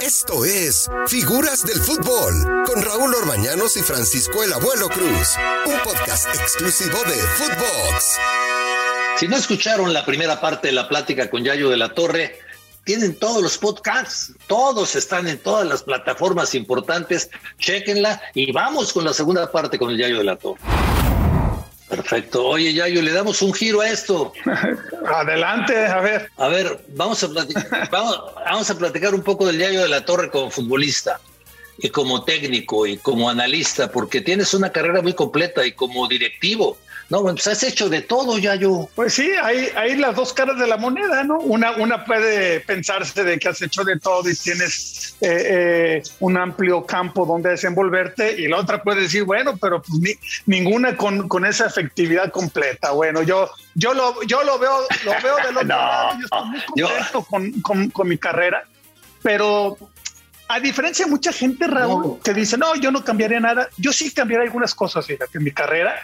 Esto es Figuras del Fútbol con Raúl Orbañanos y Francisco el Abuelo Cruz, un podcast exclusivo de Footbox. Si no escucharon la primera parte de la plática con Yayo de la Torre, tienen todos los podcasts, todos están en todas las plataformas importantes, chequenla y vamos con la segunda parte con el Yayo de la Torre. Perfecto. Oye, Yayo, le damos un giro a esto. Adelante, a ver. A ver, vamos a platicar, vamos, a platicar un poco del Yayo de la Torre como futbolista y como técnico y como analista, porque tienes una carrera muy completa y como directivo. No, pues has hecho de todo, Yayo. Pues sí, hay, hay las dos caras de la moneda, ¿no? Una, una puede pensarse de que has hecho de todo y tienes eh, eh, un amplio campo donde desenvolverte, y la otra puede decir, bueno, pero pues ninguna con, con, esa efectividad completa. Bueno, yo, yo, lo, yo lo veo, lo veo del otro lado, yo estoy muy contento con, con, con mi carrera, pero a diferencia de mucha gente, Raúl, que dice, no, yo no cambiaría nada, yo sí cambiaría algunas cosas, fíjate, en mi carrera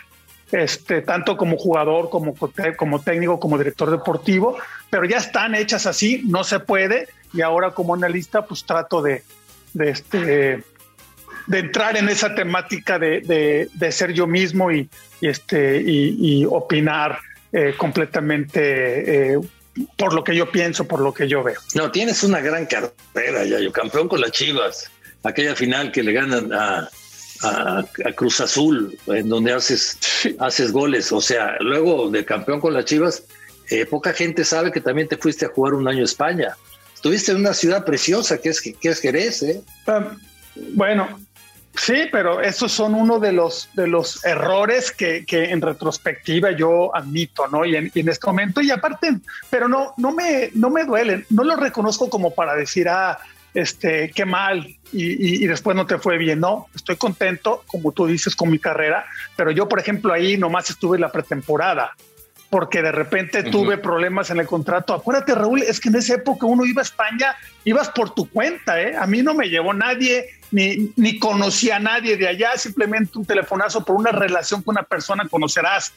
este, tanto como jugador, como, como técnico, como director deportivo, pero ya están hechas así, no se puede, y ahora como analista pues trato de, de, este, de entrar en esa temática de, de, ser yo mismo y, este, y, opinar eh, completamente eh, por lo que yo pienso, por lo que yo veo. No, tienes una gran carrera, yo campeón con las Chivas, aquella final que le ganan a a, Cruz Azul, en donde haces, haces goles. O sea, luego de campeón con las Chivas, eh, poca gente sabe que también te fuiste a jugar un año a España. Estuviste en una ciudad preciosa que es, que es Jerez, ¿eh? Ah, bueno, sí, pero esos son uno de los, de los errores que, en retrospectiva yo admito, ¿no? Y en, y en, este momento, y aparte, pero no, no, me, no me duelen, no lo reconozco como para decir, ah, este, qué mal y, después no te fue bien. No, estoy contento, como tú dices, con mi carrera, pero yo, por ejemplo, ahí nomás estuve en la pretemporada porque de repente tuve problemas en el contrato. Acuérdate, Raúl, es que en esa época uno iba a España, ibas por tu cuenta, ¿eh? A mí no me llevó nadie, ni, ni conocí a nadie de allá, simplemente un telefonazo por una relación con una persona, conocerás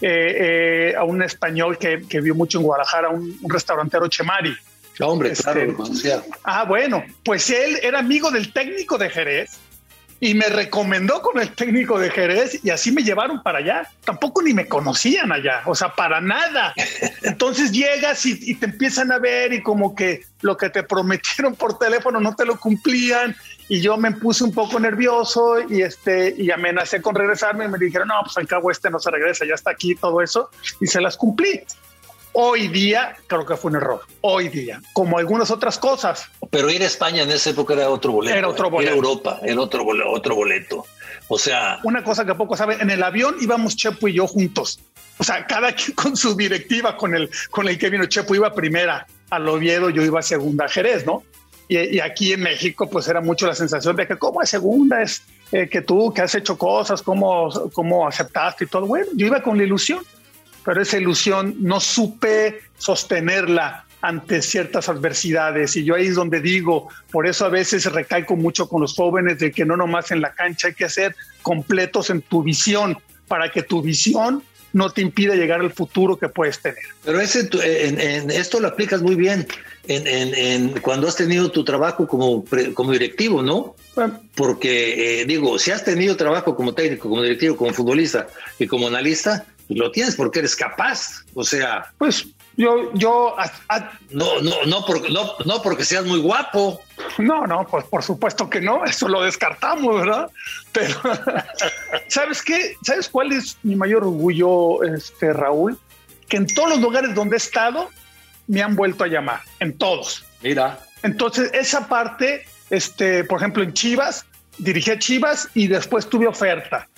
eh, eh, a un español que, que, vio mucho en Guadalajara, un, un restaurantero Chemari. Hombre, claro, este, Ah, bueno, pues él era amigo del técnico de Jerez y me recomendó con el técnico de Jerez y así me llevaron para allá. Tampoco ni me conocían allá, o sea, para nada. Entonces llegas y, te empiezan a ver y como que lo que te prometieron por teléfono no te lo cumplían y yo me puse un poco nervioso y este y amenacé con regresarme y me dijeron, no, pues al cabo este no se regresa, ya está aquí todo eso y se las cumplí. Hoy día creo que fue un error. Hoy día, como algunas otras cosas. Pero ir a España en esa época era otro boleto. Era otro boleto. Era Europa, era otro boleto, otro boleto. O sea. Una cosa que poco saben, en el avión íbamos Chepo y yo juntos. O sea, cada quien con su directiva, con el, con el que vino Chepo iba primera al Oviedo, yo iba segunda a Jerez, ¿no? Y, aquí en México, pues era mucho la sensación de que, ¿cómo es segunda? Es eh, que tú, que has hecho cosas, ¿cómo, cómo aceptaste y todo. Bueno, yo iba con la ilusión pero esa ilusión no supe sostenerla ante ciertas adversidades. Y yo ahí es donde digo, por eso a veces recalco mucho con los jóvenes de que no nomás en la cancha hay que ser completos en tu visión, para que tu visión no te impida llegar al futuro que puedes tener. Pero ese, en, esto lo aplicas muy bien en, cuando has tenido tu trabajo como, como directivo, ¿no? Porque, eh, digo, si has tenido trabajo como técnico, como directivo, como futbolista y como analista, lo tienes porque eres capaz. O sea. Pues yo, yo. no, no, no, no, no porque seas muy guapo. No, no, pues por supuesto que no, eso lo descartamos, ¿verdad? Pero, ¿sabes qué? ¿Sabes cuál es mi mayor orgullo, este Raúl? Que en todos los lugares donde he estado me han vuelto a llamar, en todos. Mira. Entonces, esa parte, este, por ejemplo, en Chivas, dirigí a Chivas y después tuve oferta.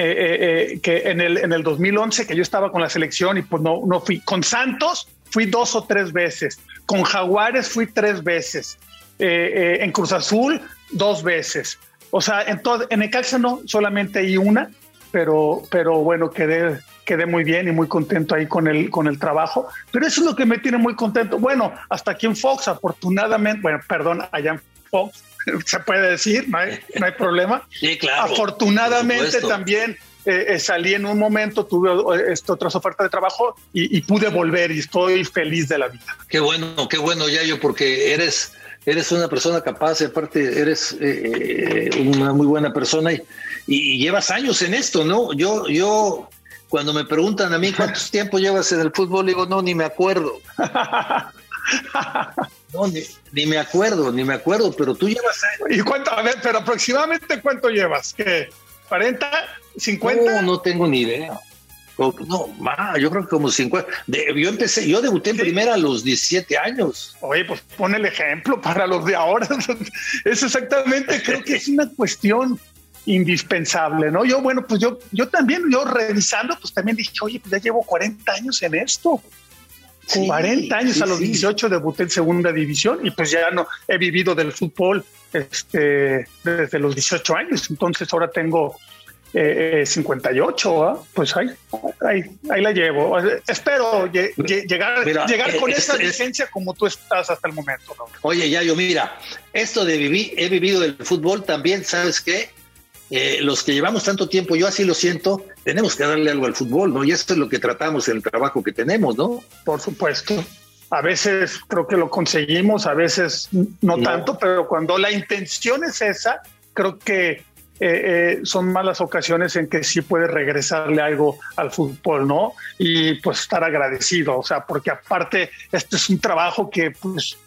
Eh, eh, eh, que en el, en el 2011, que yo estaba con la selección y pues no, no fui. Con Santos fui dos o tres veces. Con Jaguares fui tres veces. en Cruz Azul, dos veces. O sea, en, en Necaxa no, solamente hay una, pero, pero bueno, quedé, quedé muy bien y muy contento ahí con el, con el trabajo. Pero eso es lo que me tiene muy contento. Bueno, hasta aquí en Fox, afortunadamente, bueno, perdón, allá en Fox, se puede decir, no hay, no hay problema. Sí, claro. Afortunadamente también eh, eh, salí en un momento, tuve eh, esto, otras ofertas de trabajo y, pude volver y estoy feliz de la vida. Qué bueno, qué bueno, Yayo, porque eres, eres una persona capaz, y aparte eres eh, una muy buena persona y, y, llevas años en esto, ¿no? Yo, yo, cuando me preguntan a mí cuántos tiempo llevas en el fútbol, digo, no, ni me acuerdo. No, ni, me acuerdo, ni me acuerdo, pero tú llevas ¿Y cuánto? A ver, pero aproximadamente cuánto llevas? ¿Qué? ¿40? ¿50? No, no tengo ni idea. No, yo creo que como 50. yo empecé, yo debuté en primera a los 17 años. Oye, pues pon el ejemplo para los de ahora. es exactamente, creo que es una cuestión indispensable, ¿no? Yo, bueno, pues yo, yo también, yo revisando, pues también dije, oye, pues ya llevo 40 años en esto. 40 años a los 18 debuté en segunda división y pues ya no he vivido del fútbol este, desde los 18 años. Entonces ahora tengo 58, eh, pues ahí, ahí, ahí, la llevo. Espero llegar, llegar con esa licencia como tú estás hasta el momento. Oye, Yayo, mira, esto de vivir, he vivido del fútbol también, ¿sabes qué? Eh, los que llevamos tanto tiempo, yo así lo siento, tenemos que darle algo al fútbol, ¿no? Y esto es lo que tratamos en el trabajo que tenemos, ¿no? Por supuesto. A veces creo que lo conseguimos, a veces no, tanto, pero cuando la intención es esa, creo que eh, eh, son malas ocasiones en que sí puede regresarle algo al fútbol, ¿no? Y pues estar agradecido, o sea, porque aparte este es un trabajo que pues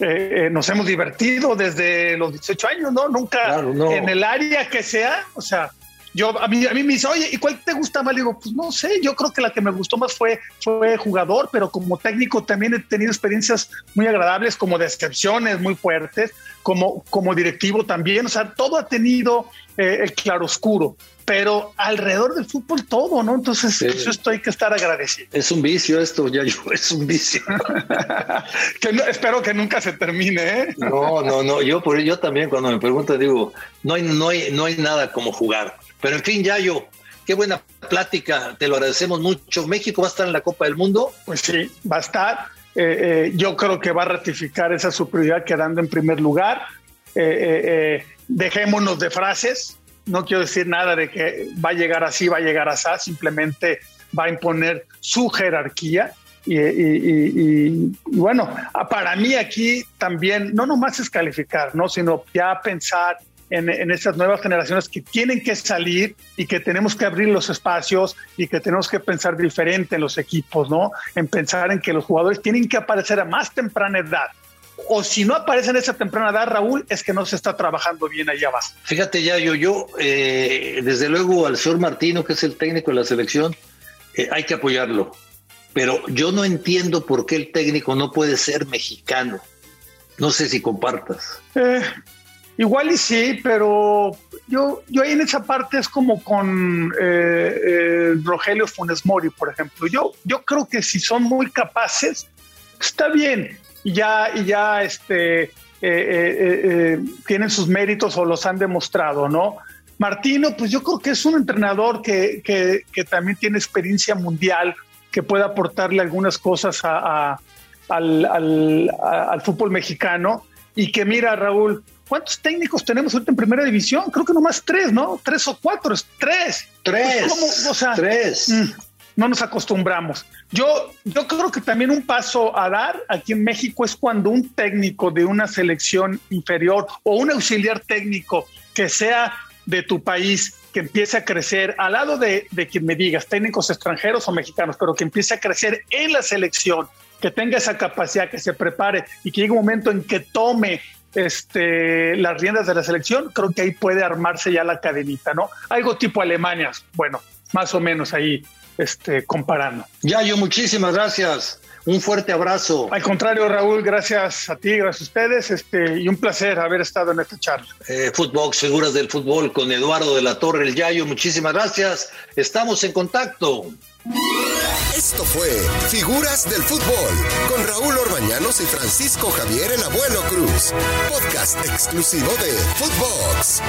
eh, nos hemos divertido desde los 18 años, ¿no? Nunca en el área que sea, o sea, yo a mí, a mí me dice, oye, ¿y cuál te gusta más? Le digo, pues no sé, yo creo que la que me gustó más fue, fue jugador, pero como técnico también he tenido experiencias muy agradables, como decepciones muy fuertes, como, como directivo también, o sea, todo ha tenido eh, el claroscuro, pero alrededor del fútbol todo, ¿no? Entonces, eso esto hay que estar agradecido. Es un vicio esto, ya yo, es un vicio. que espero que nunca se termine, ¿eh? No, no, no, yo por yo también cuando me preguntan digo, no hay, no hay, no hay nada como jugar pero en fin, Yayo, qué buena plática, te lo agradecemos mucho. ¿México va a estar en la Copa del Mundo? Pues sí, va a estar. Eh, eh, yo creo que va a ratificar esa superioridad quedando en primer lugar. Eh, dejémonos de frases. No quiero decir nada de que va a llegar así, va a llegar así. Simplemente va a imponer su jerarquía. Y, bueno, para mí aquí también no nomás es calificar, ¿no? sino ya pensar en, en, estas nuevas generaciones que tienen que salir y que tenemos que abrir los espacios y que tenemos que pensar diferente en los equipos, ¿no? En pensar en que los jugadores tienen que aparecer a más temprana edad. O si no aparecen a esa temprana edad, Raúl, es que no se está trabajando bien allá abajo. Fíjate ya, yo, yo, eh, desde luego al señor Martino, que es el técnico de la selección, eh, hay que apoyarlo. Pero yo no entiendo por qué el técnico no puede ser mexicano. No sé si compartas. Eh, Igual y sí, pero yo, yo ahí en esa parte es como con eh, eh, Rogelio Funes Mori, por ejemplo. Yo, yo creo que si son muy capaces, está bien. Y ya, y ya este, eh, tienen sus méritos o los han demostrado, ¿no? Martino, pues yo creo que es un entrenador que, también tiene experiencia mundial, que puede aportarle algunas cosas al, al fútbol mexicano. Y que mira, Raúl, ¿Cuántos técnicos tenemos ahorita en primera división? Creo que nomás tres, ¿no? Tres o cuatro, es tres. Tres. Pues, o sea, tres. Mm, no nos acostumbramos. Yo, yo creo que también un paso a dar aquí en México es cuando un técnico de una selección inferior o un auxiliar técnico que sea de tu país, que empiece a crecer al lado de, de quien me digas, técnicos extranjeros o mexicanos, pero que empiece a crecer en la selección, que tenga esa capacidad, que se prepare y que llegue un momento en que tome este, las riendas de la selección, creo que ahí puede armarse ya la cadenita, ¿no? Algo tipo Alemania, bueno, más o menos ahí este, comparando. yo muchísimas gracias. Un fuerte abrazo. Al contrario, Raúl, gracias a ti, gracias a ustedes, este, y un placer haber estado en esta charla. Eh, Fútbol, Figuras del Fútbol, con Eduardo de la Torre, el Yayo, muchísimas gracias. Estamos en contacto. Esto fue Figuras del Fútbol con Raúl Orbañanos y Francisco Javier el Abuelo Cruz. Podcast exclusivo de Footbox.